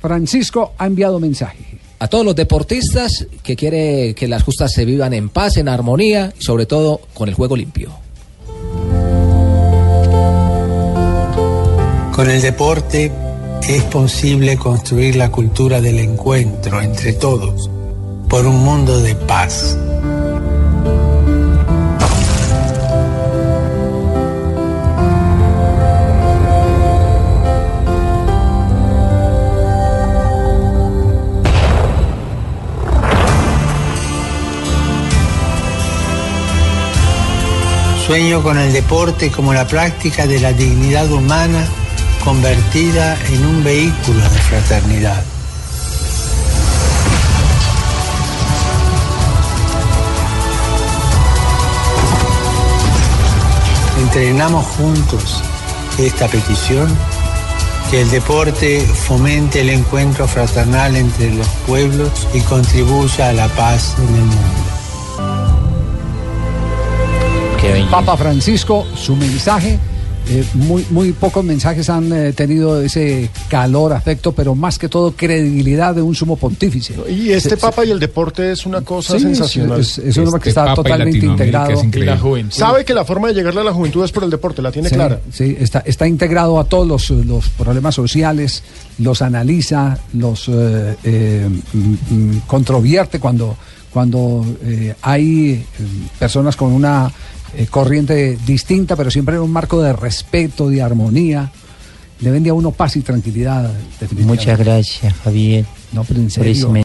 Francisco ha enviado mensaje. A todos los deportistas que quiere que las justas se vivan en paz, en armonía y sobre todo con el juego limpio. Con el deporte es posible construir la cultura del encuentro entre todos por un mundo de paz. Sueño con el deporte como la práctica de la dignidad humana convertida en un vehículo de fraternidad. Entrenamos juntos esta petición, que el deporte fomente el encuentro fraternal entre los pueblos y contribuya a la paz en el mundo. Papa Francisco, su mensaje. eh, muy, muy pocos mensajes han eh, tenido ese calor, afecto, pero más que todo credibilidad de un sumo pontífice. Y este Se- Papa y el deporte es una cosa Sí, sensacional. es- es un hombre que está totalmente integrado. La. Sabe que la forma de llegarle a la juventud es por el deporte, la tiene Sí, clara. sí, está, está integrado a todos los, los problemas sociales, los analiza, los eh, eh, mm, mm, controvierte cuando, cuando eh, hay personas con una eh, corriente distinta, pero siempre en un marco de respeto, de armonía. Le vende a uno paz y tranquilidad. Muchas gracias, Javier. No, pero en serio.